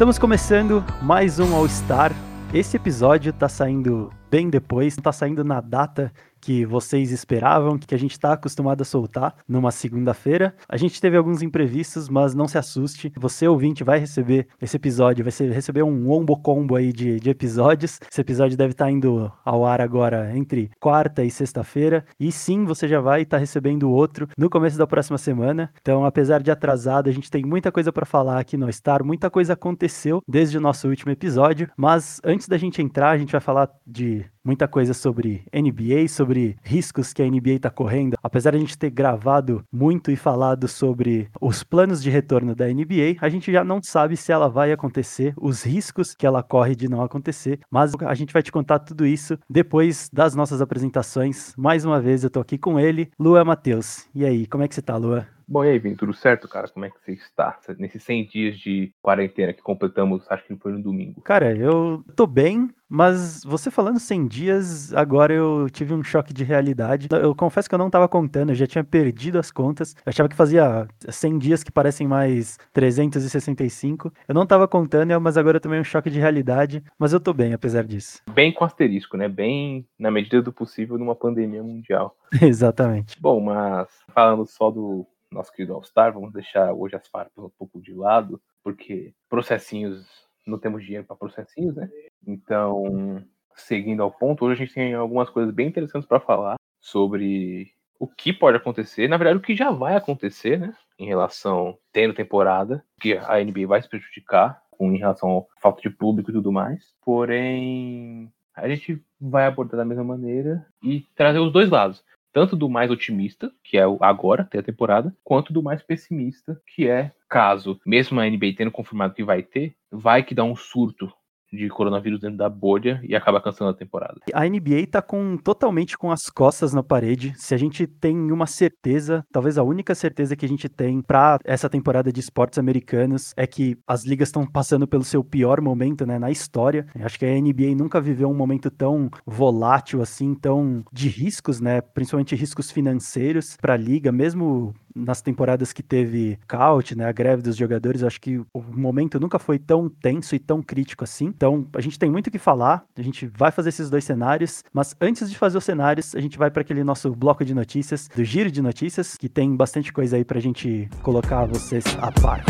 Estamos começando mais um All Star. Esse episódio tá saindo bem depois, tá saindo na data que vocês esperavam, que a gente está acostumado a soltar numa segunda-feira. A gente teve alguns imprevistos, mas não se assuste. Você, ouvinte, vai receber esse episódio, vai receber um wombo combo aí de, de episódios. Esse episódio deve estar tá indo ao ar agora entre quarta e sexta-feira. E sim, você já vai estar tá recebendo outro no começo da próxima semana. Então, apesar de atrasado, a gente tem muita coisa para falar aqui no Star, muita coisa aconteceu desde o nosso último episódio. Mas antes da gente entrar, a gente vai falar de muita coisa sobre NBA, sobre riscos que a NBA está correndo. Apesar de a gente ter gravado muito e falado sobre os planos de retorno da NBA, a gente já não sabe se ela vai acontecer, os riscos que ela corre de não acontecer, mas a gente vai te contar tudo isso depois das nossas apresentações. Mais uma vez eu tô aqui com ele, Lua Matheus. E aí, como é que você tá, Lua? Bom, e aí, Vini, tudo certo, cara? Como é que você está? Nesses 100 dias de quarentena que completamos, acho que foi no domingo. Cara, eu tô bem, mas você falando 100 dias, agora eu tive um choque de realidade. Eu confesso que eu não tava contando, eu já tinha perdido as contas. Eu achava que fazia 100 dias que parecem mais 365. Eu não tava contando, mas agora eu tomei um choque de realidade. Mas eu tô bem, apesar disso. Bem com asterisco, né? Bem na medida do possível numa pandemia mundial. Exatamente. Bom, mas falando só do nosso querido All-Star, vamos deixar hoje as farpas um pouco de lado, porque processinhos, não temos dinheiro para processinhos, né? Então, seguindo ao ponto, hoje a gente tem algumas coisas bem interessantes para falar sobre o que pode acontecer, na verdade, o que já vai acontecer, né? Em relação tendo temporada, que a NBA vai se prejudicar em relação à falta de público e tudo mais. Porém, a gente vai abordar da mesma maneira e trazer os dois lados tanto do mais otimista, que é o agora, ter a temporada, quanto do mais pessimista, que é caso, mesmo a NBA tendo confirmado que vai ter, vai que dá um surto de coronavírus dentro da bolha e acaba cancelando a temporada. A NBA tá com totalmente com as costas na parede. Se a gente tem uma certeza, talvez a única certeza que a gente tem para essa temporada de esportes americanos é que as ligas estão passando pelo seu pior momento, né, na história. Eu acho que a NBA nunca viveu um momento tão volátil assim, tão de riscos, né, principalmente riscos financeiros para a liga, mesmo nas temporadas que teve caute, né, a greve dos jogadores, acho que o momento nunca foi tão tenso e tão crítico assim. Então, a gente tem muito o que falar, a gente vai fazer esses dois cenários, mas antes de fazer os cenários, a gente vai para aquele nosso bloco de notícias, do giro de notícias, que tem bastante coisa aí pra gente colocar vocês a par.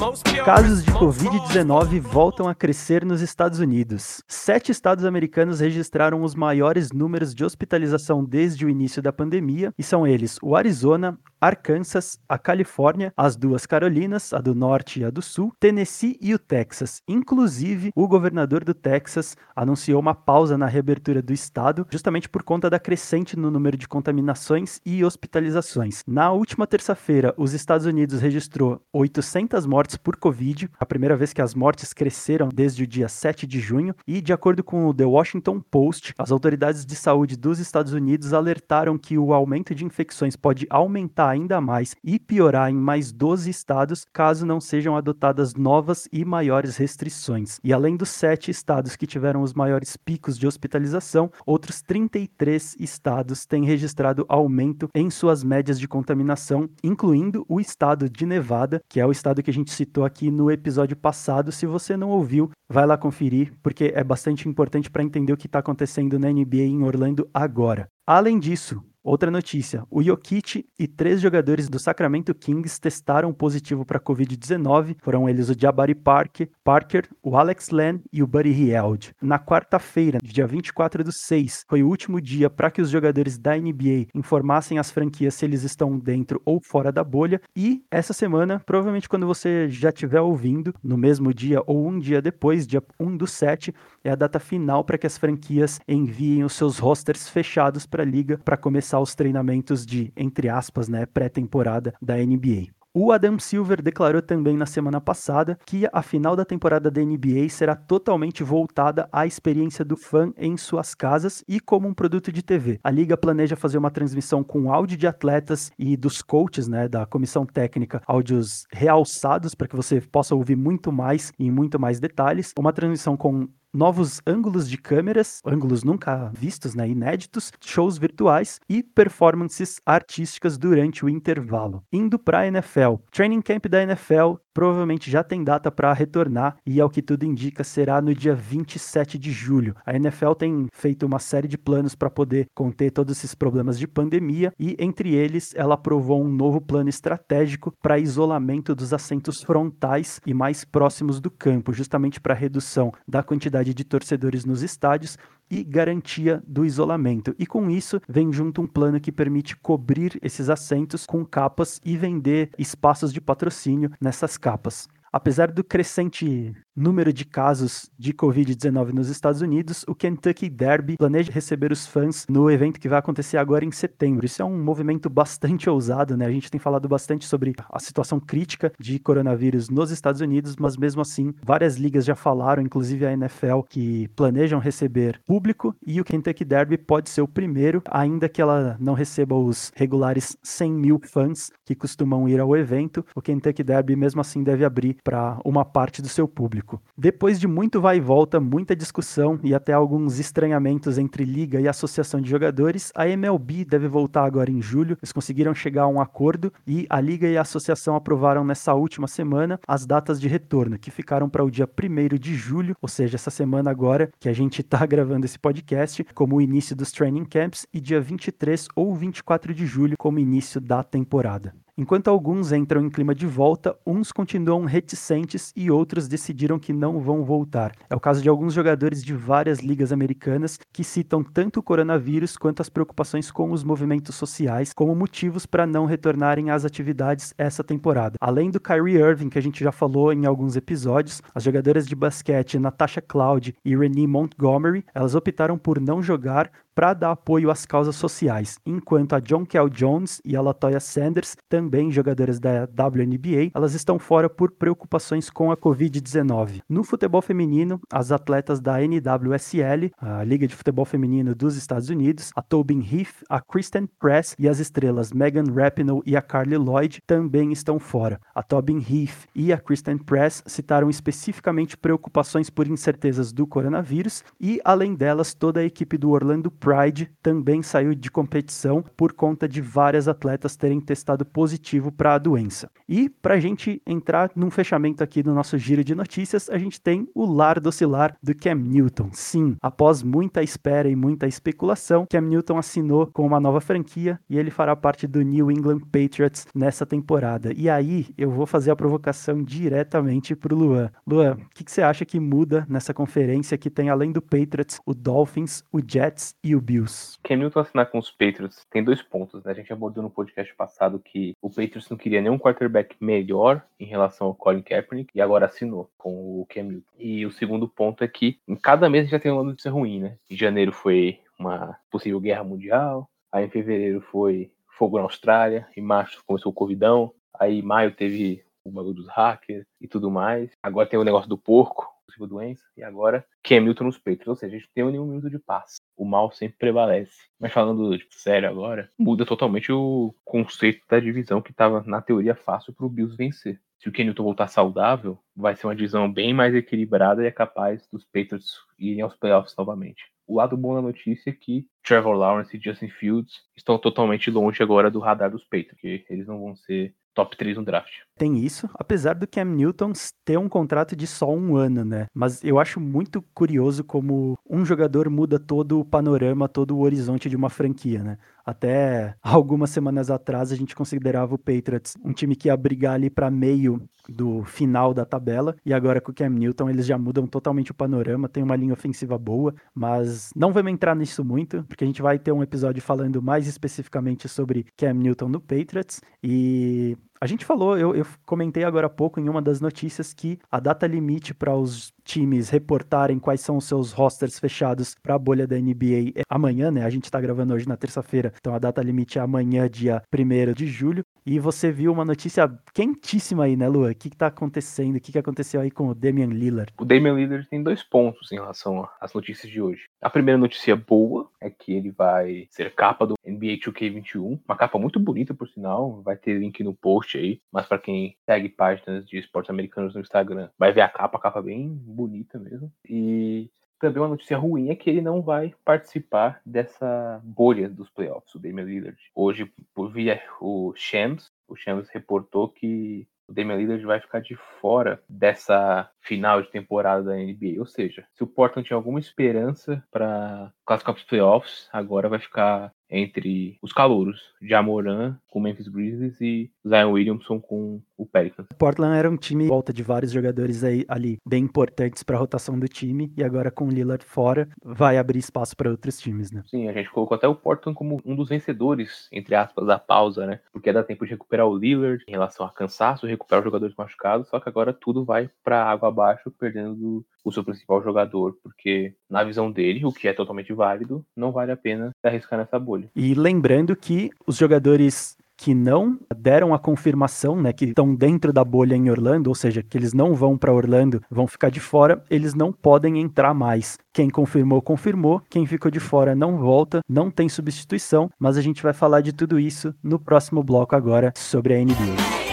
most people Casos de Covid-19 voltam a crescer nos Estados Unidos. Sete estados americanos registraram os maiores números de hospitalização desde o início da pandemia, e são eles o Arizona, Arkansas, a Califórnia, as duas Carolinas, a do Norte e a do Sul, Tennessee e o Texas. Inclusive, o governador do Texas anunciou uma pausa na reabertura do estado, justamente por conta da crescente no número de contaminações e hospitalizações. Na última terça-feira, os Estados Unidos registrou 800 mortes por Covid, a primeira vez que as mortes cresceram desde o dia 7 de junho, e de acordo com o The Washington Post, as autoridades de saúde dos Estados Unidos alertaram que o aumento de infecções pode aumentar ainda mais e piorar em mais 12 estados caso não sejam adotadas novas e maiores restrições. E além dos sete estados que tiveram os maiores picos de hospitalização, outros 33 estados têm registrado aumento em suas médias de contaminação, incluindo o estado de Nevada, que é o estado que a gente citou aqui no episódio passado. Se você não ouviu, vai lá conferir, porque é bastante importante para entender o que está acontecendo na NBA em Orlando agora. Além disso, Outra notícia: o Jokic e três jogadores do Sacramento Kings testaram positivo para Covid-19. Foram eles o Jabari Parker, Parker, o Alex Len e o Buddy Hield. Na quarta-feira, dia 24 do 6, foi o último dia para que os jogadores da NBA informassem as franquias se eles estão dentro ou fora da bolha. E essa semana, provavelmente quando você já estiver ouvindo, no mesmo dia ou um dia depois, dia 1 do 7, é a data final para que as franquias enviem os seus rosters fechados para a liga para começar os treinamentos de, entre aspas, né, pré-temporada da NBA. O Adam Silver declarou também na semana passada que a final da temporada da NBA será totalmente voltada à experiência do fã em suas casas e como um produto de TV. A liga planeja fazer uma transmissão com áudio de atletas e dos coaches, né, da comissão técnica, áudios realçados para que você possa ouvir muito mais e muito mais detalhes. Uma transmissão com novos ângulos de câmeras, ângulos nunca vistos, né, inéditos, shows virtuais e performances artísticas durante o intervalo. Indo para a NFL, training camp da NFL provavelmente já tem data para retornar e ao que tudo indica será no dia 27 de julho. A NFL tem feito uma série de planos para poder conter todos esses problemas de pandemia e entre eles ela aprovou um novo plano estratégico para isolamento dos assentos frontais e mais próximos do campo, justamente para redução da quantidade de torcedores nos estádios e garantia do isolamento. E com isso vem junto um plano que permite cobrir esses assentos com capas e vender espaços de patrocínio nessas capas. Apesar do crescente número de casos de Covid-19 nos Estados Unidos, o Kentucky Derby planeja receber os fãs no evento que vai acontecer agora em setembro. Isso é um movimento bastante ousado, né? A gente tem falado bastante sobre a situação crítica de coronavírus nos Estados Unidos, mas mesmo assim, várias ligas já falaram, inclusive a NFL, que planejam receber público e o Kentucky Derby pode ser o primeiro, ainda que ela não receba os regulares 100 mil fãs que costumam ir ao evento. O Kentucky Derby, mesmo assim, deve abrir para uma parte do seu público. Depois de muito vai e volta, muita discussão e até alguns estranhamentos entre liga e associação de jogadores, a MLB deve voltar agora em julho. Eles conseguiram chegar a um acordo e a liga e a associação aprovaram nessa última semana as datas de retorno, que ficaram para o dia 1 de julho, ou seja, essa semana agora que a gente está gravando esse podcast, como o início dos training camps, e dia 23 ou 24 de julho como início da temporada. Enquanto alguns entram em clima de volta, uns continuam reticentes e outros decidiram que não vão voltar. É o caso de alguns jogadores de várias ligas americanas que citam tanto o coronavírus quanto as preocupações com os movimentos sociais como motivos para não retornarem às atividades essa temporada. Além do Kyrie Irving, que a gente já falou em alguns episódios, as jogadoras de basquete Natasha Cloud e Renee Montgomery, elas optaram por não jogar para dar apoio às causas sociais, enquanto a John Kell Jones e a Latoya Sanders, também jogadoras da WNBA, elas estão fora por preocupações com a Covid-19. No futebol feminino, as atletas da NWSL, a Liga de Futebol Feminino dos Estados Unidos, a Tobin Heath, a Kristen Press e as estrelas Megan Rapinoe e a Carly Lloyd também estão fora. A Tobin Heath e a Kristen Press citaram especificamente preocupações por incertezas do coronavírus e, além delas, toda a equipe do Orlando Pride também saiu de competição por conta de várias atletas terem testado positivo para a doença. E para a gente entrar num fechamento aqui do nosso giro de notícias, a gente tem o lar docilar do Cam Newton. Sim, após muita espera e muita especulação, Cam Newton assinou com uma nova franquia e ele fará parte do New England Patriots nessa temporada. E aí eu vou fazer a provocação diretamente para o Luan. Luan, o que, que você acha que muda nessa conferência que tem além do Patriots, o Dolphins, o Jets e o Bills. Cam Newton assinar com os Patriots tem dois pontos, né? A gente abordou no podcast passado que o Patriots não queria nenhum quarterback melhor em relação ao Colin Kaepernick e agora assinou com o Cam Newton. E o segundo ponto é que em cada mês já tem um ano de ser ruim, né? Em janeiro foi uma possível guerra mundial, aí em fevereiro foi fogo na Austrália, em março começou o Covidão, aí em maio teve o bagulho dos hackers e tudo mais. Agora tem o negócio do porco, possível doença, e agora Cam Newton nos peitos. Ou seja, a gente tem um minuto de paz o mal sempre prevalece. Mas falando tipo, sério agora, muda totalmente o conceito da divisão que estava na teoria fácil para o Bills vencer. Se o Kenilton voltar saudável, vai ser uma divisão bem mais equilibrada e é capaz dos Patriots irem aos playoffs novamente. O lado bom da notícia é que Trevor Lawrence e Justin Fields estão totalmente longe agora do radar dos Patriots, porque eles não vão ser top 3 no draft. Tem isso, apesar do Cam Newton ter um contrato de só um ano, né? Mas eu acho muito curioso como um jogador muda todo o panorama, todo o horizonte de uma franquia, né? Até algumas semanas atrás a gente considerava o Patriots um time que ia brigar ali para meio do final da tabela, e agora com o Cam Newton eles já mudam totalmente o panorama, tem uma linha ofensiva boa, mas não vamos entrar nisso muito, porque a gente vai ter um episódio falando mais especificamente sobre Cam Newton no Patriots, e a gente falou, eu, eu, comentei agora há pouco em uma das notícias que a data limite para os times reportarem quais são os seus rosters fechados para a bolha da NBA é amanhã, né? A gente está gravando hoje na terça-feira, então a data limite é amanhã, dia 1 de julho. E você viu uma notícia quentíssima aí, né, Lua? O que, está acontecendo? O que, que aconteceu aí com o Damian Lillard? O Damian Lillard tem dois pontos em relação às notícias de hoje. A primeira notícia boa é que ele vai ser capa do NBA 2K21, uma capa muito bonita, por sinal. Vai ter link no post aí, mas para quem segue páginas de esportes americanos no Instagram, vai ver a capa, a capa bem bonita mesmo. E também uma notícia ruim é que ele não vai participar dessa bolha dos playoffs, o Damian Lillard. Hoje, por via o Shams, o Shams reportou que o Damian Lillard vai ficar de fora dessa final de temporada da NBA. Ou seja, se o Portland tinha alguma esperança para classificar para os playoffs, agora vai ficar entre os calouros, Jamoran com o Memphis Grizzlies e Zion Williamson com o Pelicans. Portland era um time volta de vários jogadores aí, ali bem importantes para a rotação do time e agora com o Lillard fora vai abrir espaço para outros times, né? Sim, a gente colocou até o Portland como um dos vencedores, entre aspas, da pausa, né? Porque dá tempo de recuperar o Lillard em relação a cansaço, recuperar os jogadores machucados, só que agora tudo vai para água abaixo, perdendo o seu principal jogador, porque na visão dele, o que é totalmente válido, não vale a pena arriscar nessa bolha. E lembrando que os jogadores que não deram a confirmação, né, que estão dentro da bolha em Orlando, ou seja, que eles não vão para Orlando, vão ficar de fora, eles não podem entrar mais. Quem confirmou, confirmou. Quem ficou de fora não volta, não tem substituição, mas a gente vai falar de tudo isso no próximo bloco agora sobre a NBA.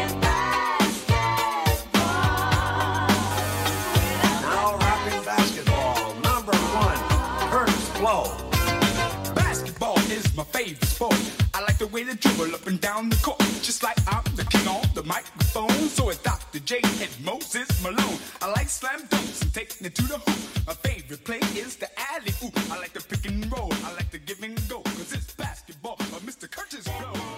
Dribble up and down the court, just like I'm the king on the microphone. So it's Dr. J and Moses Malone. I like slam dunks and taking it to the hoop. My favorite play is the alley oop. I like the pick and roll. I like the give and go. Cause it's basketball.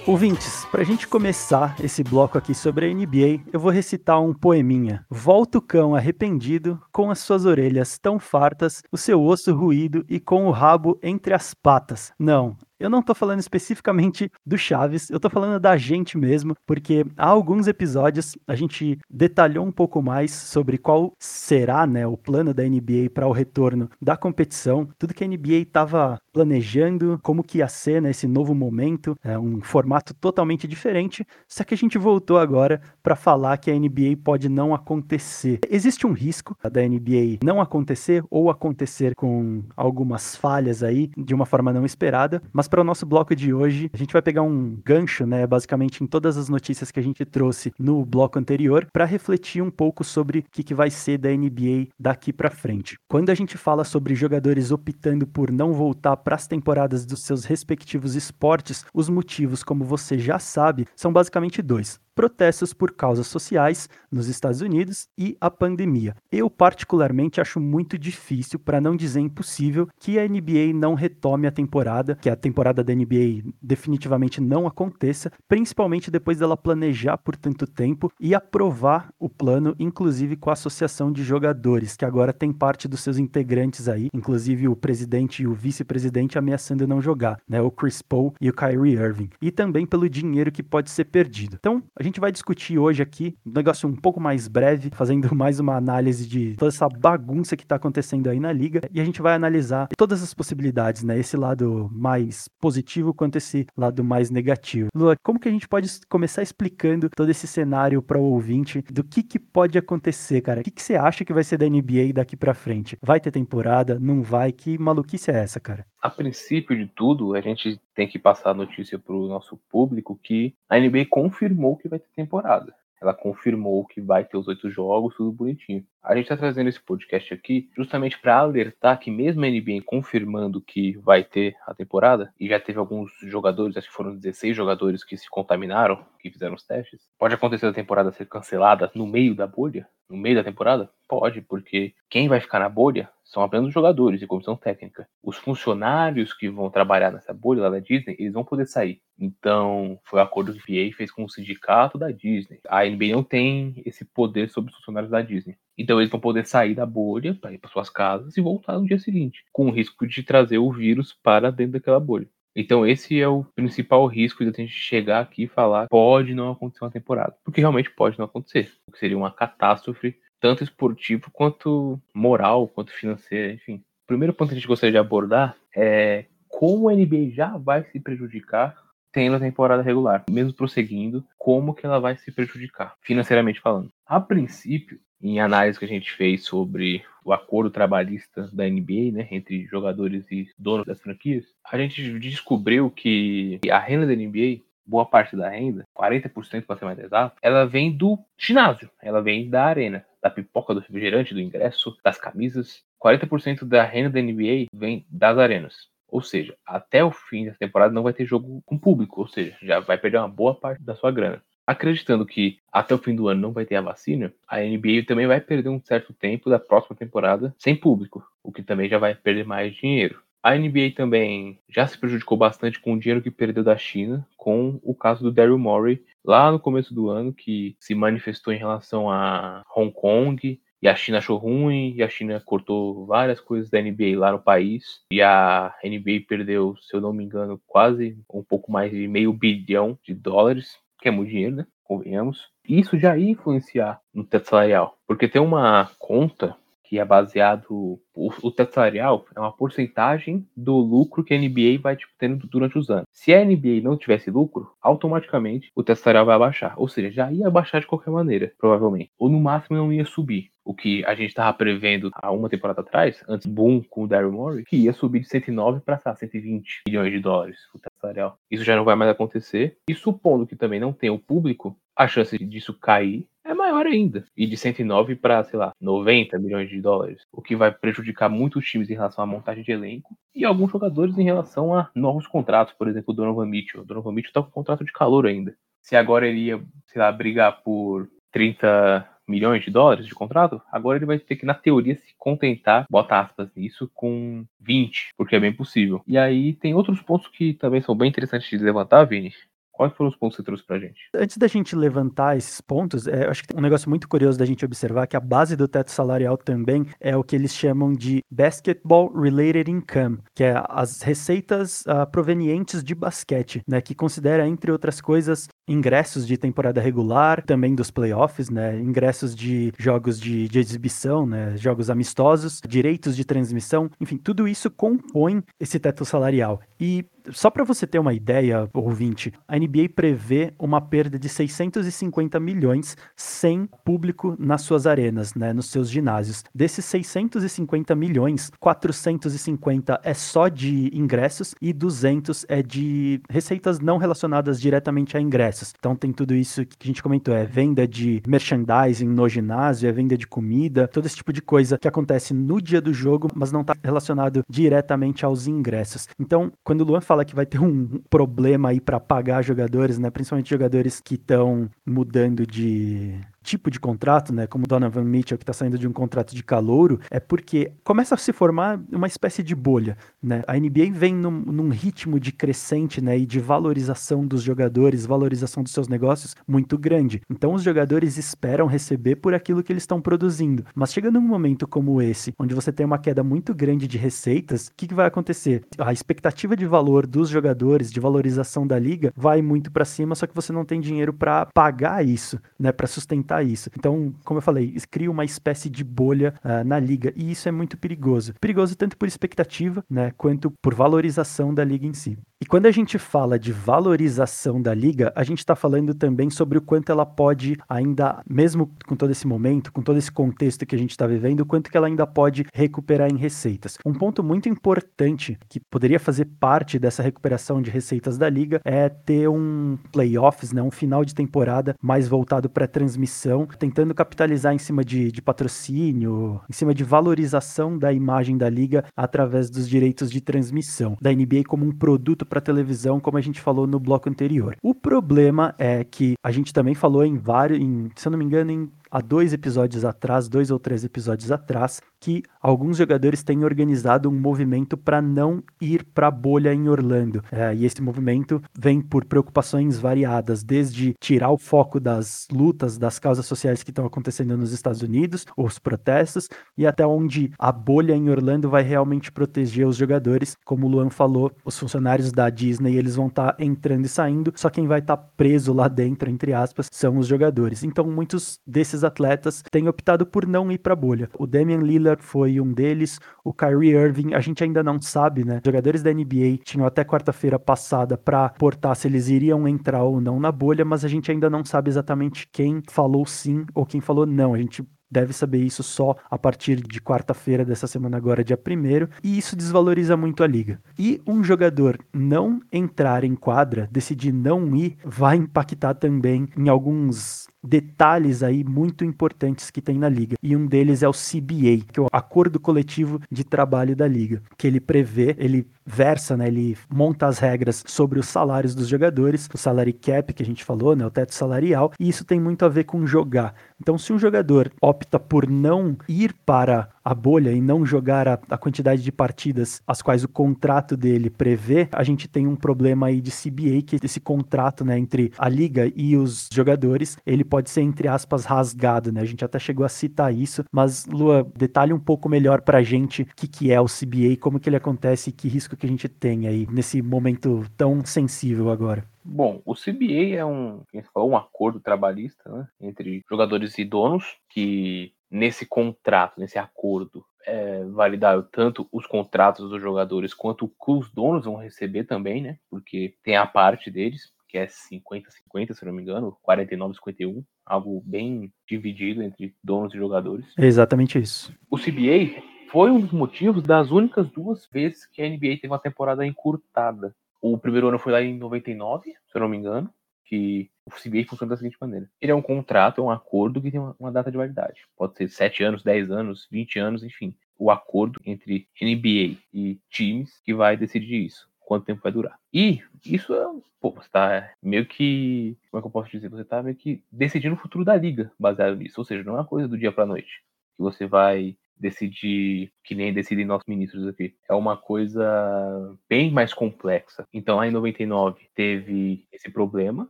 Ouvintes, gente começar esse bloco aqui sobre a NBA, eu vou recitar um poeminha. Volta o cão arrependido, com as suas orelhas tão fartas, o seu osso ruído e com o rabo entre as patas. Não, eu não tô falando especificamente do Chaves, eu tô falando da gente mesmo, porque há alguns episódios a gente detalhou um pouco mais sobre qual será, né, o plano da NBA para o retorno da competição, tudo que a NBA estava planejando, como que ia ser nesse né, novo momento, é um formato totalmente diferente, só que a gente voltou agora para falar que a NBA pode não acontecer. Existe um risco da NBA não acontecer ou acontecer com algumas falhas aí de uma forma não esperada, mas mas para o nosso bloco de hoje, a gente vai pegar um gancho, né, basicamente em todas as notícias que a gente trouxe no bloco anterior, para refletir um pouco sobre o que, que vai ser da NBA daqui para frente. Quando a gente fala sobre jogadores optando por não voltar para as temporadas dos seus respectivos esportes, os motivos, como você já sabe, são basicamente dois protestos por causas sociais nos Estados Unidos e a pandemia. Eu, particularmente, acho muito difícil, para não dizer impossível, que a NBA não retome a temporada, que a temporada da NBA definitivamente não aconteça, principalmente depois dela planejar por tanto tempo e aprovar o plano, inclusive com a Associação de Jogadores, que agora tem parte dos seus integrantes aí, inclusive o presidente e o vice-presidente ameaçando não jogar, né? O Chris Paul e o Kyrie Irving. E também pelo dinheiro que pode ser perdido. Então, a gente vai discutir hoje aqui um negócio um pouco mais breve, fazendo mais uma análise de toda essa bagunça que está acontecendo aí na liga, e a gente vai analisar todas as possibilidades, né? Esse lado mais positivo quanto esse lado mais negativo. Lua, como que a gente pode começar explicando todo esse cenário para o ouvinte do que, que pode acontecer, cara? O que, que você acha que vai ser da NBA daqui para frente? Vai ter temporada? Não vai? Que maluquice é essa, cara? A princípio de tudo, a gente tem que passar a notícia para o nosso público que a NBA confirmou que vai ter temporada. Ela confirmou que vai ter os oito jogos, tudo bonitinho. A gente está trazendo esse podcast aqui justamente para alertar que, mesmo a NBA confirmando que vai ter a temporada, e já teve alguns jogadores, acho que foram 16 jogadores que se contaminaram, que fizeram os testes, pode acontecer a temporada ser cancelada no meio da bolha, no meio da temporada? Pode, porque quem vai ficar na bolha são apenas os jogadores e comissão técnica. Os funcionários que vão trabalhar nessa bolha lá da Disney, eles vão poder sair. Então, foi o um acordo que a NBA fez com o sindicato da Disney. A NBA não tem esse poder sobre os funcionários da Disney. Então, eles vão poder sair da bolha para ir para suas casas e voltar no dia seguinte, com o risco de trazer o vírus para dentro daquela bolha. Então, esse é o principal risco de a gente chegar aqui e falar pode não acontecer uma temporada. Porque realmente pode não acontecer. O que seria uma catástrofe tanto esportivo quanto moral, quanto financeiro, enfim. O primeiro ponto que a gente gostaria de abordar é como a NBA já vai se prejudicar tendo a temporada regular, mesmo prosseguindo, como que ela vai se prejudicar, financeiramente falando. A princípio, em análise que a gente fez sobre o acordo trabalhista da NBA, né, entre jogadores e donos das franquias, a gente descobriu que a renda da NBA boa parte da renda, 40% para ser mais exato, ela vem do ginásio, ela vem da arena, da pipoca, do refrigerante, do ingresso, das camisas. 40% da renda da NBA vem das arenas. Ou seja, até o fim da temporada não vai ter jogo com público, ou seja, já vai perder uma boa parte da sua grana. Acreditando que até o fim do ano não vai ter a vacina, a NBA também vai perder um certo tempo da próxima temporada sem público, o que também já vai perder mais dinheiro. A NBA também já se prejudicou bastante com o dinheiro que perdeu da China, com o caso do Daryl Morey lá no começo do ano, que se manifestou em relação a Hong Kong, e a China achou ruim, e a China cortou várias coisas da NBA lá no país, e a NBA perdeu, se eu não me engano, quase um pouco mais de meio bilhão de dólares, que é muito dinheiro, né? Convenhamos. Isso já ia influenciar no teto salarial, porque tem uma conta que é baseado. O, o teto salarial é uma porcentagem do lucro que a NBA vai tipo, tendo durante os anos. Se a NBA não tivesse lucro, automaticamente o teto salarial vai abaixar. Ou seja, já ia abaixar de qualquer maneira, provavelmente. Ou no máximo não ia subir. O que a gente estava prevendo há uma temporada atrás, antes boom com o Daryl Morey, que ia subir de 109 para 120 milhões de dólares o teto salarial. Isso já não vai mais acontecer. E supondo que também não tenha o público, a chance disso cair é maior ainda. E de 109 para, sei lá, 90 milhões de dólares. O que vai prejudicar muitos times em relação à montagem de elenco e alguns jogadores em relação a novos contratos. Por exemplo, o Donovan Mitchell. O Donovan Mitchell tá com contrato de calor ainda. Se agora ele ia, sei lá, brigar por 30 milhões de dólares de contrato, agora ele vai ter que, na teoria, se contentar, bota aspas nisso, com 20, porque é bem possível. E aí tem outros pontos que também são bem interessantes de levantar, Vini, Quais foram os pontos que você trouxe pra gente? Antes da gente levantar esses pontos, é, acho que tem um negócio muito curioso da gente observar que a base do teto salarial também é o que eles chamam de Basketball Related Income, que é as receitas uh, provenientes de basquete, né, que considera, entre outras coisas, ingressos de temporada regular, também dos playoffs, né, ingressos de jogos de, de exibição, né, jogos amistosos, direitos de transmissão, enfim, tudo isso compõe esse teto salarial. E só para você ter uma ideia, ouvinte, a NBA prevê uma perda de 650 milhões sem público nas suas arenas, né, nos seus ginásios. Desses 650 milhões, 450 é só de ingressos e 200 é de receitas não relacionadas diretamente a ingressos. Então tem tudo isso que a gente comentou, é venda de merchandising no ginásio, é venda de comida, todo esse tipo de coisa que acontece no dia do jogo, mas não está relacionado diretamente aos ingressos. Então, quando o Luan fala fala que vai ter um problema aí para pagar jogadores, né? Principalmente jogadores que estão mudando de tipo de contrato, né, como Donovan Mitchell que está saindo de um contrato de calouro, é porque começa a se formar uma espécie de bolha, né? A NBA vem num, num, ritmo de crescente, né, e de valorização dos jogadores, valorização dos seus negócios muito grande. Então os jogadores esperam receber por aquilo que eles estão produzindo. Mas chegando num momento como esse, onde você tem uma queda muito grande de receitas, o que, que vai acontecer? A expectativa de valor dos jogadores, de valorização da liga, vai muito para cima, só que você não tem dinheiro para pagar isso, né, para sustentar isso. Então, como eu falei, cria uma espécie de bolha uh, na liga e isso é muito perigoso. Perigoso tanto por expectativa, né, quanto por valorização da liga em si. E quando a gente fala de valorização da liga, a gente está falando também sobre o quanto ela pode ainda, mesmo com todo esse momento, com todo esse contexto que a gente está vivendo, o quanto que ela ainda pode recuperar em receitas. Um ponto muito importante que poderia fazer parte dessa recuperação de receitas da liga é ter um playoffs, né, um final de temporada mais voltado para transmissão, tentando capitalizar em cima de, de patrocínio, em cima de valorização da imagem da liga através dos direitos de transmissão da NBA como um produto para televisão, como a gente falou no bloco anterior. O problema é que a gente também falou em vários, em, se eu não me engano, em há dois episódios atrás, dois ou três episódios atrás, que alguns jogadores têm organizado um movimento para não ir para a bolha em Orlando. É, e esse movimento vem por preocupações variadas, desde tirar o foco das lutas, das causas sociais que estão acontecendo nos Estados Unidos, os protestos, e até onde a bolha em Orlando vai realmente proteger os jogadores. Como o Luan falou, os funcionários da Disney eles vão estar tá entrando e saindo, só quem vai estar tá preso lá dentro, entre aspas, são os jogadores. Então muitos desses atletas têm optado por não ir para a bolha. O Damian Lillard foi um deles, o Kyrie Irving, a gente ainda não sabe, né? Jogadores da NBA tinham até quarta-feira passada para portar se eles iriam entrar ou não na bolha, mas a gente ainda não sabe exatamente quem falou sim ou quem falou não. A gente deve saber isso só a partir de quarta-feira dessa semana agora, dia 1 e isso desvaloriza muito a liga. E um jogador não entrar em quadra, decidir não ir, vai impactar também em alguns detalhes aí muito importantes que tem na liga. E um deles é o CBA, que é o Acordo Coletivo de Trabalho da Liga, que ele prevê, ele versa, né, ele monta as regras sobre os salários dos jogadores, o salary cap que a gente falou, né, o teto salarial, e isso tem muito a ver com jogar. Então, se um jogador opta por não ir para a bolha e não jogar a, a, quantidade de partidas as quais o contrato dele prevê, a gente tem um problema aí de CBA, que esse contrato, né, entre a liga e os jogadores, ele pode ser, entre aspas, rasgado, né? A gente até chegou a citar isso, mas, Lua, detalhe um pouco melhor pra gente o que, que é o CBA, como que ele acontece e que risco que a gente tem aí nesse momento tão sensível agora. Bom, o CBA é um, falou, um acordo trabalhista né, entre jogadores e donos que nesse contrato, nesse acordo, é validar tanto os contratos dos jogadores quanto o que os donos vão receber também, né? Porque tem a parte deles, que é 50-50, se não me engano, 49-51, algo bem dividido entre donos e jogadores. É exatamente isso. O CBA foi um dos motivos das únicas duas vezes que a NBA teve uma temporada encurtada. O primeiro ano foi lá em 99, se eu não me engano, que o CBA funciona da seguinte maneira. Ele é um contrato, é um acordo que tem uma, uma data de validade. Pode ser 7 anos, 10 anos, 20 anos, enfim. O acordo entre NBA e times que vai decidir isso. Quanto tempo vai durar. E isso é. Pô, você tá meio que. Como é que eu posso dizer? Você tá meio que decidindo o futuro da liga baseado nisso. Ou seja, não é uma coisa do dia pra noite. Que você vai decidir, que nem decidem nossos ministros aqui. É uma coisa bem mais complexa. Então, lá em 99 teve esse problema,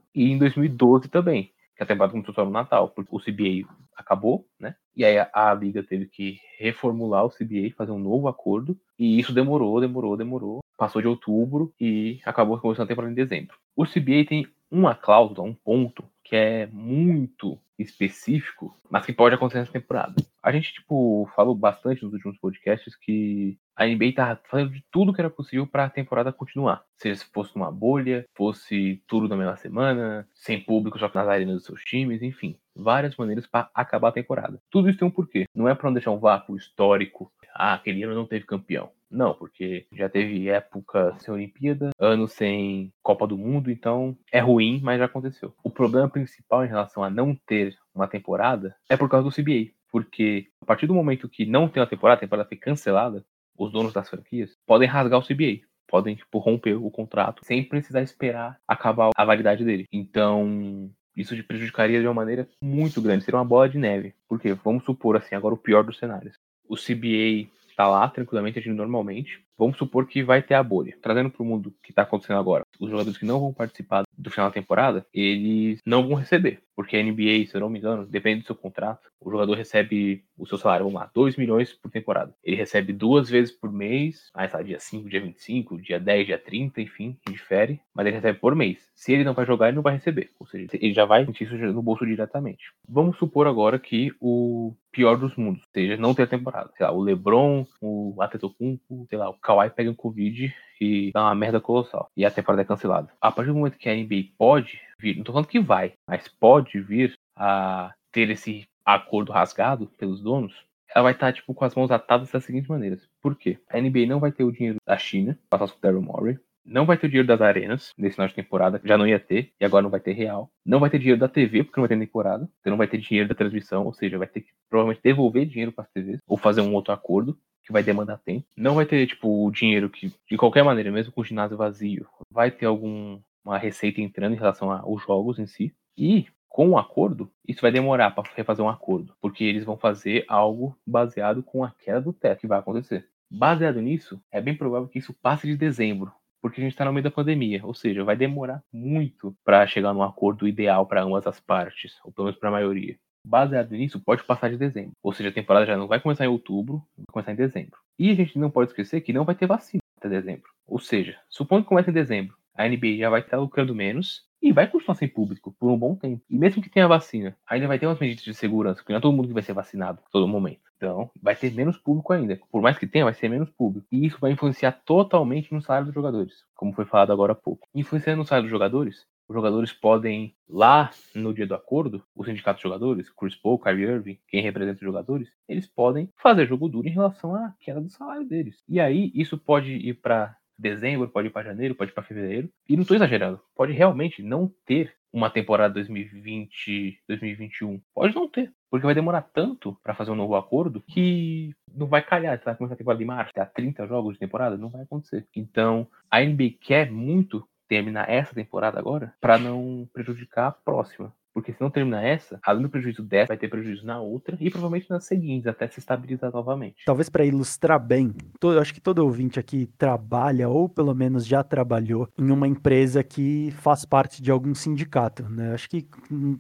e em 2012 também, que a temporada começou só no Natal, porque o CBA acabou, né? E aí a, a, liga teve que reformular o CBA, fazer um novo acordo, e isso demorou, demorou, demorou. Passou de outubro e acabou começando a temporada em dezembro. O CBA tem uma cláusula, um ponto que é muito específico, mas que pode acontecer nessa temporada. A gente, tipo, falou bastante nos últimos podcasts que a NBA tá fazendo de tudo que era possível para a temporada continuar. Seja se fosse uma bolha, fosse tudo na mesma semana, sem público só nas arenas dos seus times, enfim. Várias maneiras para acabar a temporada. Tudo isso tem um porquê. Não é para não deixar um vácuo histórico. Ah, aquele ano não teve campeão. Não, porque já teve época sem Olimpíada, ano sem Copa do Mundo, então é ruim, mas já aconteceu. O problema principal em relação a não ter uma temporada é por causa do CBA. Porque a partir do momento que não tem uma temporada, a temporada foi cancelada, os donos das franquias podem rasgar o CBA. Podem, tipo, romper o contrato sem precisar esperar acabar a validade dele. Então, isso te prejudicaria de uma maneira muito grande. Seria uma bola de neve. Porque, vamos supor assim, agora o pior dos cenários. O CBA tá lá tranquilamente agindo normalmente. Vamos supor que vai ter a bolha. Trazendo para o mundo que está acontecendo agora, os jogadores que não vão participar do final da temporada, eles não vão receber. Porque a NBA, se eu não me engano, depende do seu contrato, o jogador recebe o seu salário, vamos lá, 2 milhões por temporada. Ele recebe duas vezes por mês, aí está dia 5, dia 25, dia 10, dia 30, enfim, difere, mas ele recebe por mês. Se ele não vai jogar, ele não vai receber. Ou seja, ele já vai sentir isso no bolso diretamente. Vamos supor agora que o pior dos mundos, ou seja, não ter a temporada. Sei lá, o LeBron, o Atetokounmpo, sei lá, o Kawhi pega um Covid e dá uma merda colossal. E a temporada é cancelada. A partir do momento que a NBA pode vir, não tô falando que vai, mas pode vir a ter esse acordo rasgado pelos donos, ela vai estar, tipo, com as mãos atadas das seguintes maneiras. Por quê? A NBA não vai ter o dinheiro da China, passar o Daryl Morey. Não vai ter o dinheiro das arenas nesse final de temporada, já não ia ter, e agora não vai ter real. Não vai ter dinheiro da TV, porque não vai ter temporada. Então não vai ter dinheiro da transmissão, ou seja, vai ter que provavelmente devolver dinheiro para as TVs, ou fazer um outro acordo que vai demandar tempo. Não vai ter, tipo, o dinheiro que, de qualquer maneira, mesmo com o ginásio vazio, vai ter alguma receita entrando em relação aos jogos em si. E, com o acordo, isso vai demorar para refazer um acordo, porque eles vão fazer algo baseado com a queda do teto que vai acontecer. Baseado nisso, é bem provável que isso passe de dezembro, porque a gente está no meio da pandemia, ou seja, vai demorar muito para chegar num acordo ideal para ambas as partes, ou pelo menos para a maioria baseado nisso, pode passar de dezembro. Ou seja, a temporada já não vai começar em outubro, vai começar em dezembro. E a gente não pode esquecer que não vai ter vacina até dezembro. Ou seja, supondo que comece em dezembro, a NBA já vai estar lucrando menos e vai continuar sem público por um bom tempo. E mesmo que tenha vacina, ainda vai ter umas medidas de segurança, porque não é todo mundo que vai ser vacinado todo momento. Então, vai ter menos público ainda. Por mais que tenha, vai ser menos público. E isso vai influenciar totalmente no salário dos jogadores, como foi falado agora há pouco. Influenciando no salário dos jogadores, os jogadores podem, lá no dia do acordo, o sindicato de jogadores, Chris Paul, Kyrie Irving, quem representa os jogadores, eles podem fazer jogo duro em relação à queda do salário deles. E aí, isso pode ir para dezembro, pode ir para janeiro, pode ir para fevereiro. E não estou exagerando, pode realmente não ter uma temporada 2020, 2021. Pode não ter, porque vai demorar tanto para fazer um novo acordo que não vai calhar. Você vai começar a temporada de março, ter 30 jogos de temporada, não vai acontecer. Então, a NBA quer muito terminar essa temporada agora para não prejudicar a próxima. Porque se não terminar essa, além do prejuízo dessa, vai ter prejuízo na outra e provavelmente nas seguintes, até se estabilizar novamente. Talvez para ilustrar bem, todo, acho que todo ouvinte aqui trabalha, ou pelo menos já trabalhou, em uma empresa que faz parte de algum sindicato. Né? Acho, que,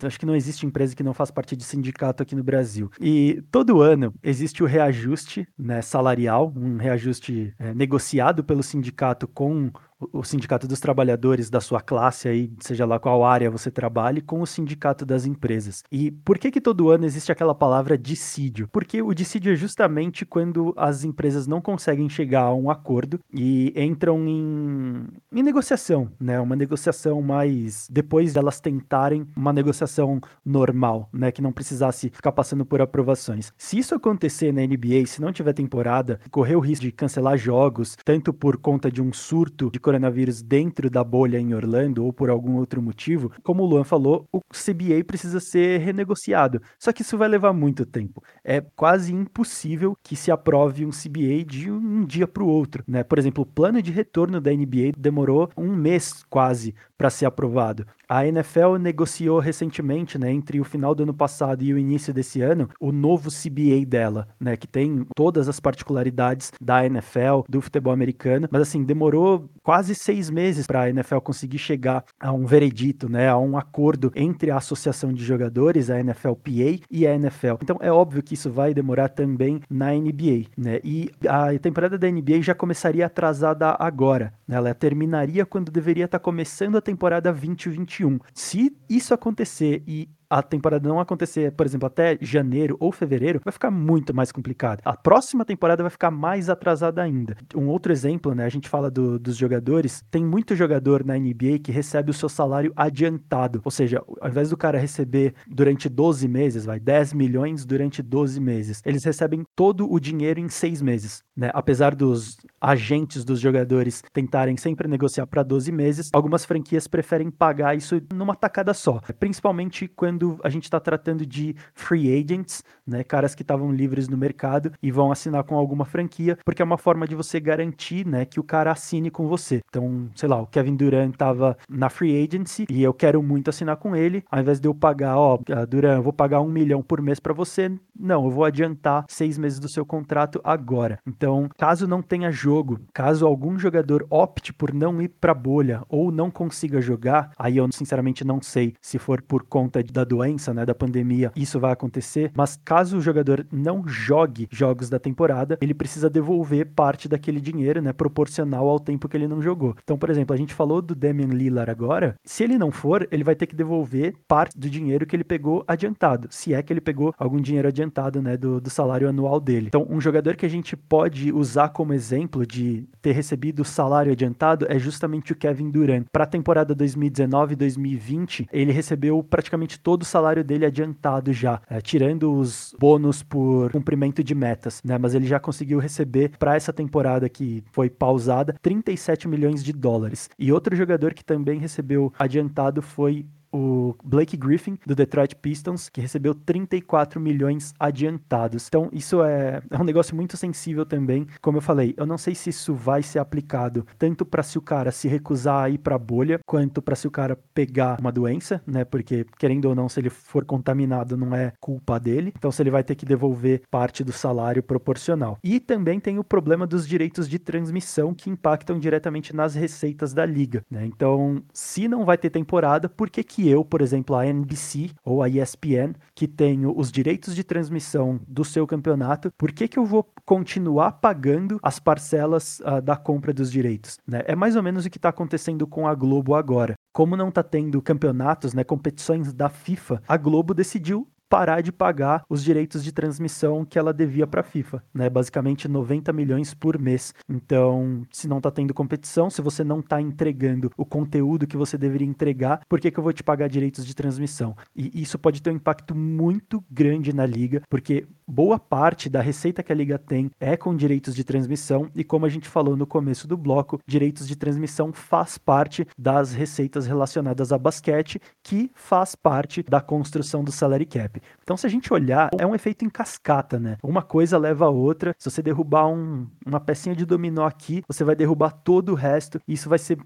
acho que não existe empresa que não faz parte de sindicato aqui no Brasil. E todo ano existe o reajuste né, salarial, um reajuste é, negociado pelo sindicato com o Sindicato dos Trabalhadores da sua classe aí, seja lá qual área você trabalhe, com o Sindicato das Empresas. E por que que todo ano existe aquela palavra dissídio? Porque o dissídio é justamente quando as empresas não conseguem chegar a um acordo e entram em, em negociação, né? Uma negociação mais depois delas tentarem uma negociação normal, né, que não precisasse ficar passando por aprovações. Se isso acontecer na NBA, se não tiver temporada, correr o risco de cancelar jogos, tanto por conta de um surto de coronavírus dentro da bolha em Orlando ou por algum outro motivo, como o Luan falou, o CBA precisa ser renegociado. Só que isso vai levar muito tempo. É quase impossível que se aprove um CBA de um dia para o outro. Né? Por exemplo, o plano de retorno da NBA demorou um mês quase para ser aprovado. A NFL negociou recentemente, né, entre o final do ano passado e o início desse ano, o novo CBA dela, né, que tem todas as particularidades da NFL, do futebol americano, mas assim, demorou quase seis meses para a NFL conseguir chegar a um veredito, né, a um acordo entre a associação de jogadores, a NFLPA e a NFL. Então é óbvio que isso vai demorar também na NBA, né, e a temporada da NBA já começaria atrasada agora, né, ela terminaria quando deveria estar tá começando a temporada 2021. Se isso acontecer e a temporada não acontecer, por exemplo, até janeiro ou fevereiro, vai ficar muito mais complicado. A próxima temporada vai ficar mais atrasada ainda. Um outro exemplo, né? A gente fala do, dos jogadores. Tem muito jogador na NBA que recebe o seu salário adiantado. Ou seja, ao invés do cara receber durante 12 meses, vai 10 milhões durante 12 meses, eles recebem todo o dinheiro em seis meses. Né? Apesar dos agentes dos jogadores tentarem sempre negociar para 12 meses, algumas franquias preferem pagar isso numa tacada só. Principalmente quando quando a gente está tratando de free agents, né, caras que estavam livres no mercado e vão assinar com alguma franquia, porque é uma forma de você garantir, né, que o cara assine com você. Então, sei lá, o Kevin Durant estava na free agency e eu quero muito assinar com ele, ao invés de eu pagar, ó, Durant, eu vou pagar um milhão por mês para você, não, eu vou adiantar seis meses do seu contrato agora. Então, caso não tenha jogo, caso algum jogador opte por não ir para bolha ou não consiga jogar, aí eu sinceramente não sei se for por conta da doença, né, da pandemia, isso vai acontecer, mas caso o jogador não jogue jogos da temporada, ele precisa devolver parte daquele dinheiro, né, proporcional ao tempo que ele não jogou. Então, por exemplo, a gente falou do Damian Lillard agora, se ele não for, ele vai ter que devolver parte do dinheiro que ele pegou adiantado, se é que ele pegou algum dinheiro adiantado, né, do, do salário anual dele. Então, um jogador que a gente pode usar como exemplo de ter recebido salário adiantado é justamente o Kevin Durant. Para a temporada 2019-2020, ele recebeu praticamente todo todo o salário dele adiantado já, é, tirando os bônus por cumprimento de metas, né? Mas ele já conseguiu receber para essa temporada que foi pausada 37 milhões de dólares. E outro jogador que também recebeu adiantado foi o Blake Griffin, do Detroit Pistons, que recebeu 34 milhões adiantados. Então, isso é, é um negócio muito sensível também. Como eu falei, eu não sei se isso vai ser aplicado tanto para se o cara se recusar a ir para a bolha, quanto para se o cara pegar uma doença, né? Porque, querendo ou não, se ele for contaminado, não é culpa dele. Então, se ele vai ter que devolver parte do salário proporcional. E também tem o problema dos direitos de transmissão que impactam diretamente nas receitas da liga, né? Então, se não vai ter temporada, por que que eu, por exemplo, a NBC ou a ESPN, que tenho os direitos de transmissão do seu campeonato, por que, que eu vou continuar pagando as parcelas uh, da compra dos direitos? Né? É mais ou menos o que está acontecendo com a Globo agora. Como não está tendo campeonatos, né, competições da FIFA, a Globo decidiu parar de pagar os direitos de transmissão que ela devia para a FIFA, né? Basicamente 90 milhões por mês. Então, se não está tendo competição, se você não está entregando o conteúdo que você deveria entregar, por que, que eu vou te pagar direitos de transmissão? E isso pode ter um impacto muito grande na liga, porque boa parte da receita que a liga tem é com direitos de transmissão e como a gente falou no começo do bloco, direitos de transmissão faz parte das receitas relacionadas a basquete, que faz parte da construção do salary cap. Então, se a gente olhar, é um efeito em cascata, né? Uma coisa leva a outra. Se você derrubar um, uma pecinha de dominó aqui, você vai derrubar todo o resto. E isso vai ser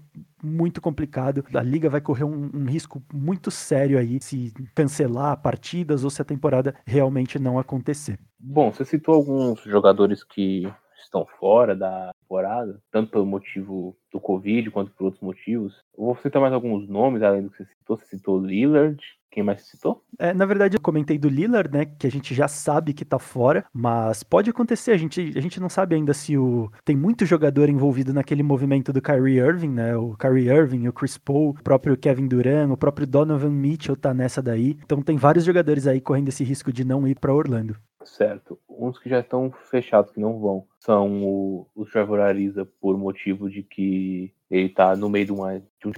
muito complicado. A liga vai correr um, um, risco muito sério aí se cancelar partidas ou se a temporada realmente não acontecer. Bom, você citou alguns jogadores que estão fora da temporada, tanto pelo motivo do Covid quanto por outros motivos. Eu vou citar mais alguns nomes, além do que você citou. Você citou Lillard, quem mais citou? É, na verdade, eu comentei do Lillard, né? Que a gente já sabe que tá fora, mas pode acontecer. A gente, a gente não sabe ainda se o. Tem muito jogador envolvido naquele movimento do Kyrie Irving, né? O Kyrie Irving, o Chris Paul, o próprio Kevin Durant, o próprio Donovan Mitchell tá nessa daí. Então tem vários jogadores aí correndo esse risco de não ir para Orlando. Certo. Uns que já estão fechados, que não vão, são o, o Trevor Ariza, por motivo de que ele tá no meio de uma de um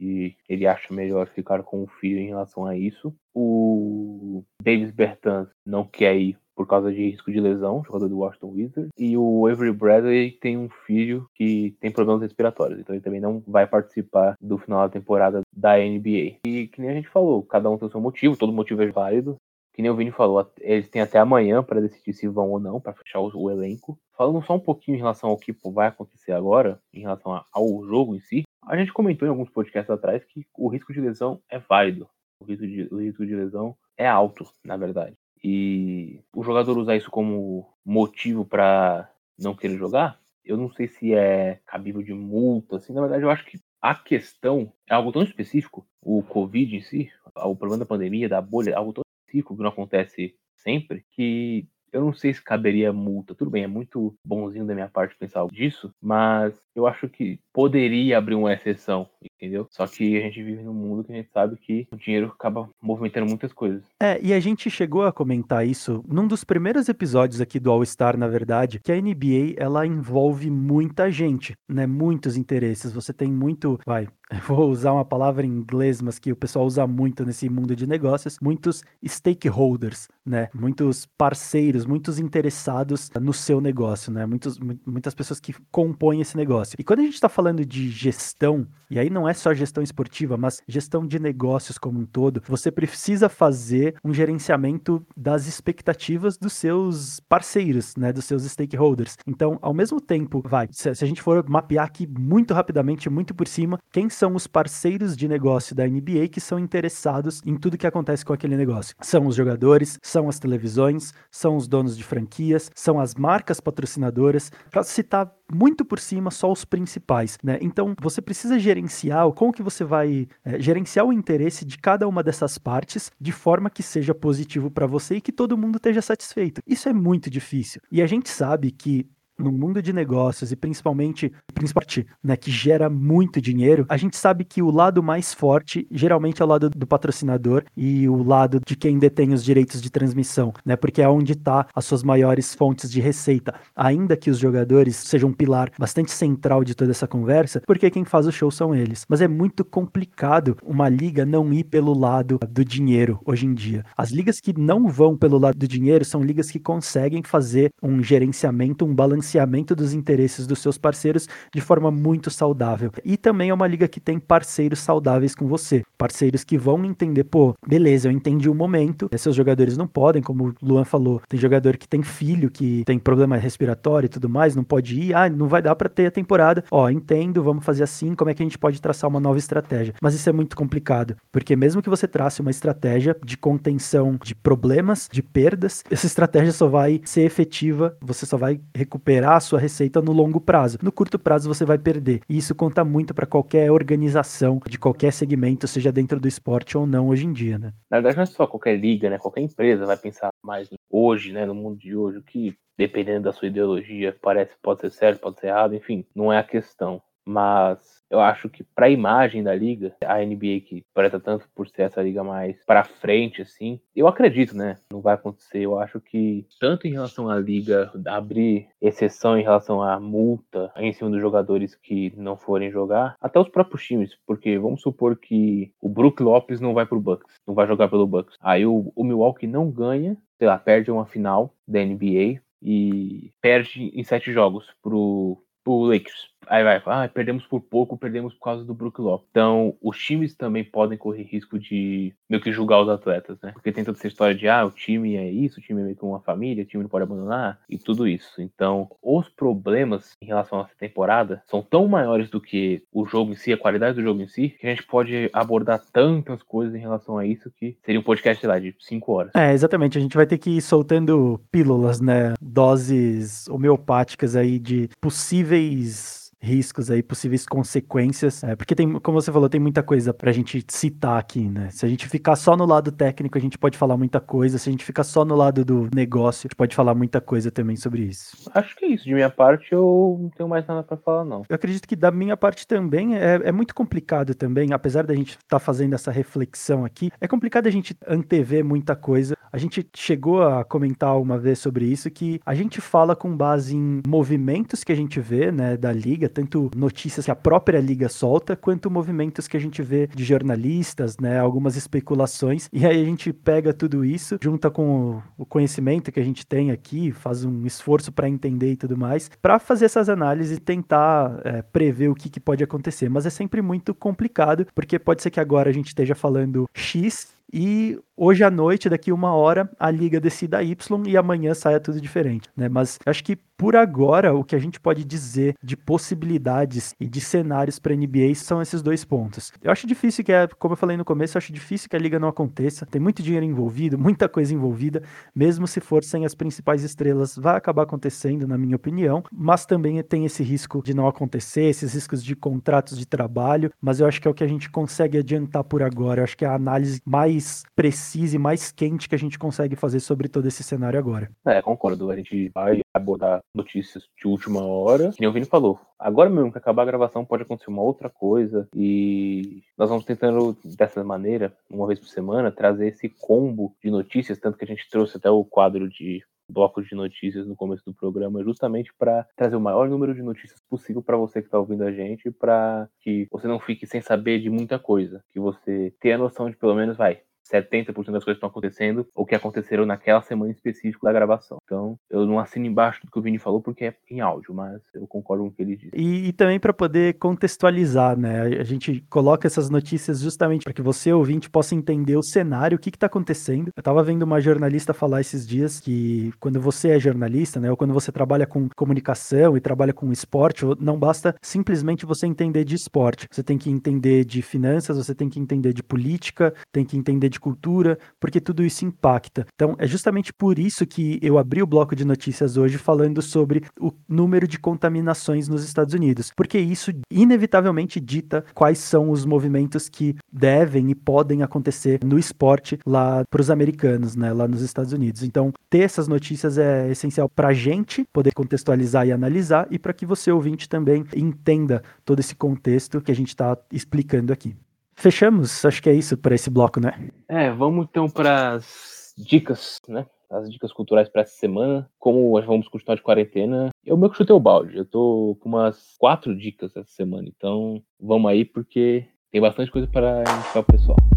e ele acha melhor ficar com o filho em relação a isso. O Davis Bertans não quer ir por causa de risco de lesão, jogador do Washington Wizards. E o Avery Bradley tem um filho que tem problemas respiratórios, então ele também não vai participar do final da temporada da NBA. E que nem a gente falou, cada um tem o seu motivo, todo motivo é válido que nem o Vini falou, eles têm até amanhã para decidir se vão ou não, para fechar o, o, elenco. Falando só um pouquinho em relação ao que vai acontecer agora, em relação a, ao jogo em si, a gente comentou em alguns podcasts atrás que o risco de lesão é válido. O risco de, o risco de lesão é alto, na verdade. E o jogador usar isso como motivo para não querer jogar, eu não sei se é cabível de multa, assim, na verdade eu acho que a questão é algo tão específico, o Covid em si, o problema da pandemia, da bolha, algo tão ciclo que não acontece sempre, que eu não sei se caberia multa. Tudo bem, é muito bonzinho da minha parte pensar disso, mas eu acho que poderia abrir uma exceção, entendeu? Só que a gente vive num mundo que a gente sabe que o dinheiro acaba movimentando muitas coisas. É, e a gente chegou a comentar isso num dos primeiros episódios aqui do All Star, na verdade, que a NBA ela envolve muita gente, né? Muitos interesses. Você tem muito, vai, vou usar uma palavra em inglês, mas que o pessoal usa muito nesse mundo de negócios, muitos stakeholders, né? Muitos parceiros, muitos interessados no seu negócio, né? Muitos, muitas pessoas que compõem esse negócio. E quando a gente está falando de gestão, e aí não é só gestão esportiva, mas gestão de negócios como um todo, você precisa fazer um gerenciamento das expectativas dos seus parceiros, né? Dos seus stakeholders. Então, ao mesmo tempo, vai, se, se a gente for mapear aqui muito rapidamente, muito por cima, quem são os parceiros de negócio da NBA que são interessados em tudo que acontece com aquele negócio. São os jogadores, são as televisões, são os donos de franquias, são as marcas patrocinadoras, para citar muito por cima só os principais, né? Então você precisa gerenciar como que você vai é, gerenciar o interesse de cada uma dessas partes de forma que seja positivo para você e que todo mundo esteja satisfeito. Isso é muito difícil. E a gente sabe que no mundo de negócios e principalmente, principalmente né, que gera muito dinheiro, a gente sabe que o lado mais forte geralmente é o lado do patrocinador e o lado de quem detém os direitos de transmissão, né? Porque é onde está as suas maiores fontes de receita. Ainda que os jogadores sejam um pilar bastante central de toda essa conversa, porque quem faz o show são eles. Mas é muito complicado uma liga não ir pelo lado do dinheiro hoje em dia. As ligas que não vão pelo lado do dinheiro são ligas que conseguem fazer um gerenciamento, um balanceamento balanceamento dos interesses dos seus parceiros de forma muito saudável. E também é uma liga que tem parceiros saudáveis com você. Parceiros que vão entender, pô, beleza, eu entendi o momento, seus jogadores não podem, como o Luan falou, tem jogador que tem filho, que tem problema respiratório e tudo mais, não pode ir, ah, não vai dar para ter a temporada. Ó, entendo, vamos fazer assim, como é que a gente pode traçar uma nova estratégia? Mas isso é muito complicado, porque mesmo que você trace uma estratégia de contenção de problemas, de perdas, essa estratégia só vai ser efetiva, você só vai recuperar recuperar a sua receita no longo prazo. No curto prazo você vai perder. E isso conta muito para qualquer organização de qualquer segmento, seja dentro do esporte ou não hoje em dia, né? Na verdade, não é só qualquer liga, né? Qualquer empresa vai pensar mais hoje, né? No mundo de hoje, o que dependendo da sua ideologia parece pode ser certo, pode ser errado, enfim, não é a questão. Mas eu acho que para a imagem da liga, a NBA que preta tanto por ser essa liga mais para frente, assim, eu acredito, né? Não vai acontecer. Eu acho que tanto em relação à liga abrir exceção em relação à multa em cima dos jogadores que não forem jogar, até os próprios times, porque vamos supor que o Brook Lopes não vai pro Bucks, não vai jogar pelo Bucks. Aí o, o Milwaukee não ganha, sei lá, perde uma final da NBA e perde em sete jogos pro, pro Lakers. Aí vai, ah, perdemos por pouco, perdemos por causa do Brook Lopes. Então, os times também podem correr risco de meio que julgar os atletas, né? Porque tem toda essa história de, ah, o time é isso, o time é meio que uma família, o time não pode abandonar, e tudo isso. Então, os problemas em relação a essa temporada são tão maiores do que o jogo em si, a qualidade do jogo em si, que a gente pode abordar tantas coisas em relação a isso que seria um podcast, sei lá, de cinco horas. É, exatamente. A gente vai ter que ir soltando pílulas, né? Doses homeopáticas aí de possíveis riscos aí, possíveis consequências, é, porque tem, como você falou, tem muita coisa pra gente citar aqui, né? Se a gente ficar só no lado técnico, a gente pode falar muita coisa, se a gente ficar só no lado do negócio, a gente pode falar muita coisa também sobre isso. Acho que é isso, de minha parte eu não tenho mais nada para falar não. Eu acredito que da minha parte também é, é muito complicado também, apesar da gente estar tá fazendo essa reflexão aqui, é complicado a gente antever muita coisa. A gente chegou a comentar uma vez sobre isso, que a gente fala com base em movimentos que a gente vê, né, da liga, tanto notícias que a própria liga solta, quanto movimentos que a gente vê de jornalistas, né, algumas especulações, e aí a gente pega tudo isso, junta com o conhecimento que a gente tem aqui, faz um esforço para entender e tudo mais, para fazer essas análises e tentar é, prever o que, que pode acontecer. Mas é sempre muito complicado, porque pode ser que agora a gente esteja falando X e hoje à noite, daqui uma hora, a liga decida Y e amanhã saia tudo diferente, né? Mas acho que por agora o que a gente pode dizer de possibilidades e de cenários para NBA são esses dois pontos. Eu acho difícil que, é, como eu falei no começo, eu acho difícil que a liga não aconteça. Tem muito dinheiro envolvido, muita coisa envolvida, mesmo se for sem as principais estrelas, vai acabar acontecendo, na minha opinião. Mas também tem esse risco de não acontecer, esses riscos de contratos de trabalho. Mas eu acho que é o que a gente consegue adiantar por agora. Eu acho que é a análise mais precisa e mais quente que a gente consegue fazer sobre todo esse cenário agora. É, concordo. A gente vai abordar notícias de última hora. Que nem o Vini falou. Agora mesmo que acabar a gravação pode acontecer uma outra coisa. E nós vamos tentando, dessa maneira, uma vez por semana, trazer esse combo de notícias. Tanto que a gente trouxe até o quadro de blocos de notícias no começo do programa, justamente para trazer o maior número de notícias possível para você que está ouvindo a gente, para que você não fique sem saber de muita coisa, que você tenha noção de pelo menos vai 70% das coisas estão acontecendo ou que aconteceram naquela semana específica da gravação. Então, eu não assino embaixo do que o Vini falou porque é em áudio, mas eu concordo com o que ele disse. E, e também para poder contextualizar, né? A gente coloca essas notícias justamente para que você, ouvinte, possa entender o cenário, o que está acontecendo. Eu estava vendo uma jornalista falar esses dias que quando você é jornalista, né, ou quando você trabalha com comunicação e trabalha com esporte, não basta simplesmente você entender de esporte. Você tem que entender de finanças, você tem que entender de política, tem que entender de cultura, porque tudo isso impacta. Então, é justamente por isso que eu abri o bloco de notícias hoje falando sobre o número de contaminações nos Estados Unidos, porque isso inevitavelmente dita quais são os movimentos que devem e podem acontecer no esporte lá para os americanos, né, lá nos Estados Unidos. Então, ter essas notícias é essencial para a gente poder contextualizar e analisar e para que você ouvinte também entenda todo esse contexto que a gente está explicando aqui. Fechamos? Acho que é isso para esse bloco, né? É, vamos então para as dicas, né? As dicas culturais para essa semana. Como vamos continuar de quarentena, eu meio que chutei o balde. Eu tô com umas quatro dicas essa semana. Então vamos aí, porque tem bastante coisa para indicar o pessoal.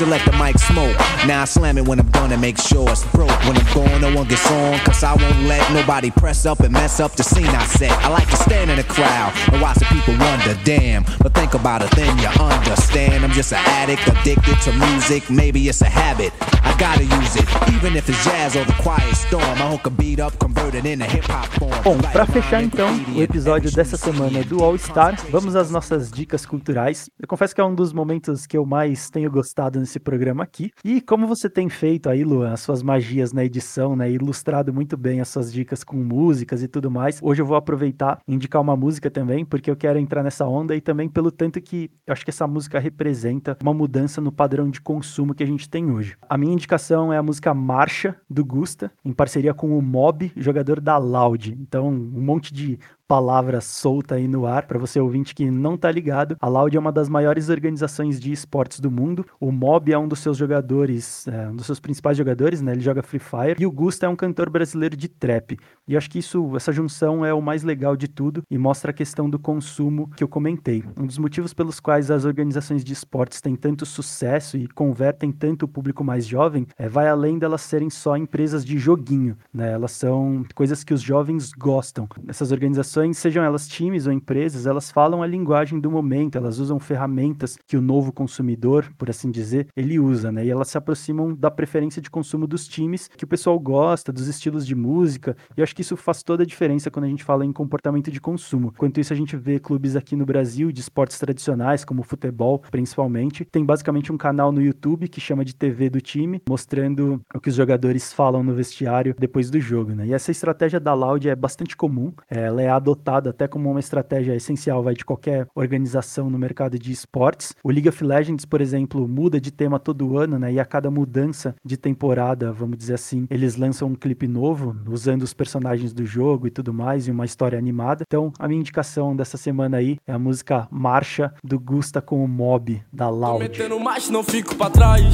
To let the mic smoke. Now I slam it when I'm done and make sure it's broke. When I'm gone, no one gets on, cause I won't let nobody press up and mess up the scene I set. I like to stand in the crowd and watch the people wonder, damn. But think about it, then you understand. I'm just an addict, addicted to music, maybe it's a habit. I gotta use it. Even if it's jazz or the quiet storm, I hook a beat up, convert it into hip hop form. Bom, pra fechar então o episódio dessa semana do All Star, vamos às nossas dicas culturais. Eu confesso que é um dos momentos que eu mais tenho gostado nesse programa aqui. E como você tem feito aí, Luan, as suas magias na edição, né, ilustrado muito bem as suas dicas com músicas e tudo mais, hoje eu vou aproveitar e indicar uma música também, porque eu quero entrar nessa onda e também pelo tanto que eu acho que essa música representa uma mudança no padrão de consumo que a gente tem hoje. A minha indicação é a música Marcha, do Gusta, em parceria com o Mob, jogador da Loud. Então, um monte de palavra solta aí no ar para você ouvinte que não tá ligado. A Loud é uma das maiores organizações de esportes do mundo. O Mob é um dos seus jogadores, é, um dos seus principais jogadores, né? Ele joga Free Fire. E o Gusta é um cantor brasileiro de trap. E acho que isso, essa junção é o mais legal de tudo e mostra a questão do consumo que eu comentei. Um dos motivos pelos quais as organizações de esportes têm tanto sucesso e convertem tanto o público mais jovem é, vai além delas serem só empresas de joguinho, né? Elas são coisas que os jovens gostam. Essas organizações organizações, sejam elas times ou empresas, elas falam a linguagem do momento, elas usam ferramentas que o novo consumidor, por assim dizer, ele usa, né? E elas se aproximam da preferência de consumo dos times que o pessoal gosta, dos estilos de música, e eu acho que isso faz toda a diferença quando a gente fala em comportamento de consumo. Enquanto isso, a gente vê clubes aqui no Brasil de esportes tradicionais, como futebol, principalmente, tem basicamente um canal no YouTube que chama de TV do time, mostrando o que os jogadores falam no vestiário depois do jogo, né? E essa estratégia da Loud é bastante comum, ela é adotada até como uma estratégia essencial vai, de qualquer organização no mercado de esportes. O League of Legends, por exemplo, muda de tema todo ano, né? E a cada mudança de temporada, vamos dizer assim, eles lançam um clipe novo, usando os personagens do jogo e tudo mais, e uma história animada. Então, a minha indicação dessa semana aí é a música Marcha do Gusta com o Mob, da Loud. Metendo não fico trás.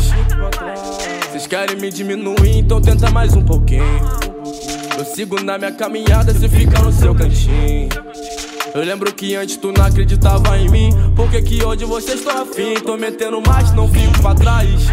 Vocês querem me diminuir, então tenta mais um pouquinho. Eu sigo na minha caminhada, você fica no seu cantinho. Eu lembro que antes tu não acreditava em mim. Por que, hoje você está afim? Tô metendo mais, não fico pra trás.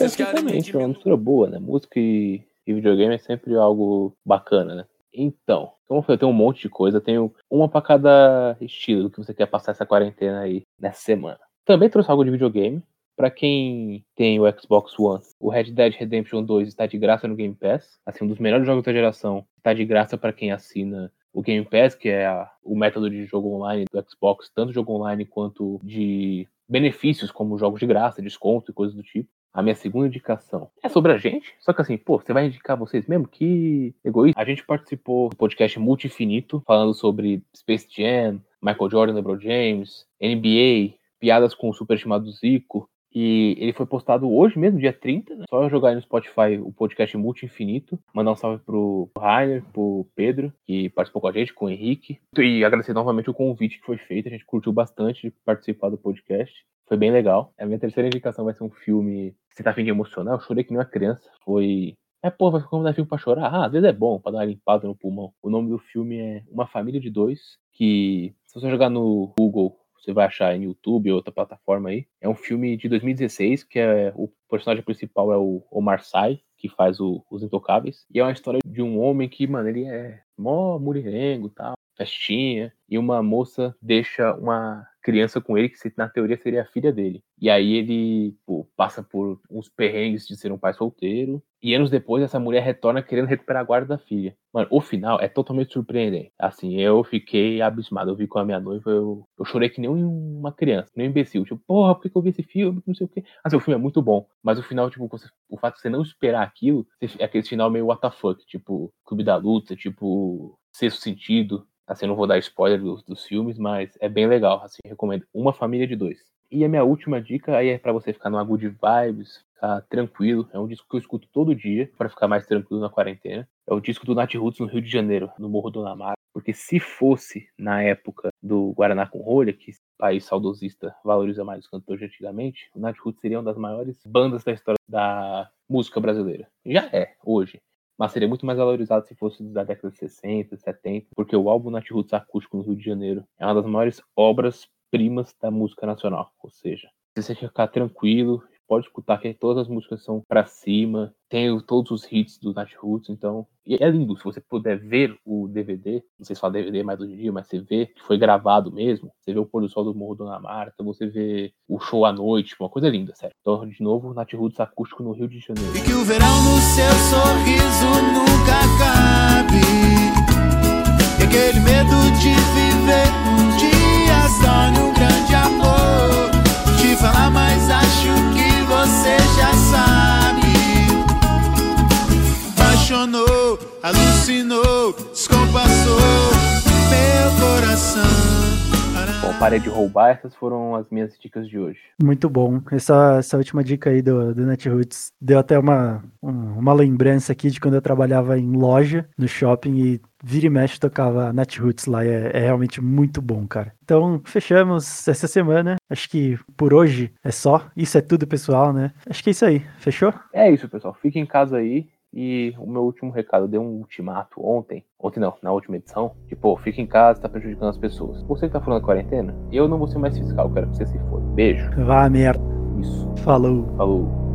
Exatamente, é uma mistura boa, né? Música e, e videogame é sempre algo bacana, né? Então, como eu tenho um monte de coisa, tenho uma para cada estilo do que você quer passar essa quarentena aí nessa semana. Também trouxe algo de videogame, para quem tem o Xbox One, o Red Dead Redemption 2 está de graça no Game Pass. Assim, um dos melhores jogos da geração. Está de graça para quem assina o Game Pass, que é a, o método de jogo online do Xbox, tanto jogo online quanto de benefícios como jogos de graça, desconto e coisas do tipo. A minha segunda indicação é sobre a gente, só que assim, pô, você vai indicar vocês mesmo? Que egoísta. A gente participou do podcast Multi-Infinito, falando sobre Space Jam, Michael Jordan, LeBron James, NBA, piadas com o superestimado Zico, e ele foi postado hoje mesmo, dia 30, né? Só jogar aí no Spotify o podcast Multi Infinito. Mandar um salve pro Rainer, pro Pedro, que participou com a gente, com o Henrique. E agradecer novamente o convite que foi feito. A gente curtiu bastante de participar do podcast. Foi bem legal. A minha terceira indicação vai ser um filme. Você tá afim de emocionar? Eu chorei que nem uma criança. Foi é, pô, vai ficar um filme pra chorar? Ah, às vezes é bom, pra dar uma limpada no pulmão. O nome do filme é Uma Família de Dois, que se você jogar no Google você vai achar em YouTube ou outra plataforma aí. É um filme de 2016 que é o personagem principal é o Omar Sy, que faz o, Os Intocáveis. E é uma história de um homem que, mano, ele é mó mulherengo tal, festinha, e uma moça deixa uma criança com ele, que na teoria seria a filha dele. E aí ele pô, passa por uns perrengues de ser um pai solteiro. E anos depois, essa mulher retorna querendo recuperar a guarda da filha. Mano, o final é totalmente surpreendente. Assim, eu fiquei abismado. Eu vi com a minha noiva, eu, eu chorei que nem uma criança, nem um imbecil. Tipo, porra, por que eu vi esse filme? Não sei o quê. Assim, o filme é muito bom. Mas o final, tipo, você, o fato de você não esperar aquilo, é aquele final meio WTF, tipo, Clube da Luta, tipo, Sexto Sentido. Assim, não vou dar spoiler dos, dos filmes, mas é bem legal. Assim, recomendo. Uma família de dois. E a minha última dica aí é para você ficar numa good vibes, ficar tranquilo. É um disco que eu escuto todo dia para ficar mais tranquilo na quarentena. É o disco do Nat Roots no Rio de Janeiro, no Morro do Namar. Porque se fosse na época do Guaraná com Rolha, que país saudosista valoriza mais os cantores de antigamente, o Nat Roots seria uma das maiores bandas da história da música brasileira. Já é, hoje mas seria muito mais valorizado se fosse da década de 60, 70, porque o álbum Nat Roots Acústico no Rio de Janeiro é uma das maiores obras primas da música nacional, ou seja, se você ficar tranquilo, pode escutar que todas as músicas são pra cima, tem todos os hits do Nat Roots, então. É lindo, se você puder ver o DVD, não sei se fala DVD mais hoje em dia, mas você vê que foi gravado mesmo, você vê o pôr do sol do Morro Dona Marta, você vê o show à noite, uma coisa linda, sério. Então, de novo, Nat Roots acústico no Rio de Janeiro. E que o verão no seu sorriso Bom, parei de roubar, essas foram as minhas dicas de hoje. Muito bom. Essa, essa última dica aí do, do Netroots deu até uma, um- uma lembrança aqui de quando eu trabalhava em loja, no shopping, e vira e mexe tocava Netroots lá. É, é realmente muito bom, cara. Então, fechamos essa semana. Acho que por hoje é só. Isso é tudo, pessoal, né? Acho que é isso aí. Fechou? É isso, pessoal. Fique em casa aí. E o meu último recado, eu dei um ultimato ontem, ontem não, na última edição, pô, fica em casa, tá prejudicando as pessoas. Você que tá falando da quarentena, eu não vou ser mais fiscal, quero que você se foda. Beijo. Vá, merda. Isso. Falou. Falou.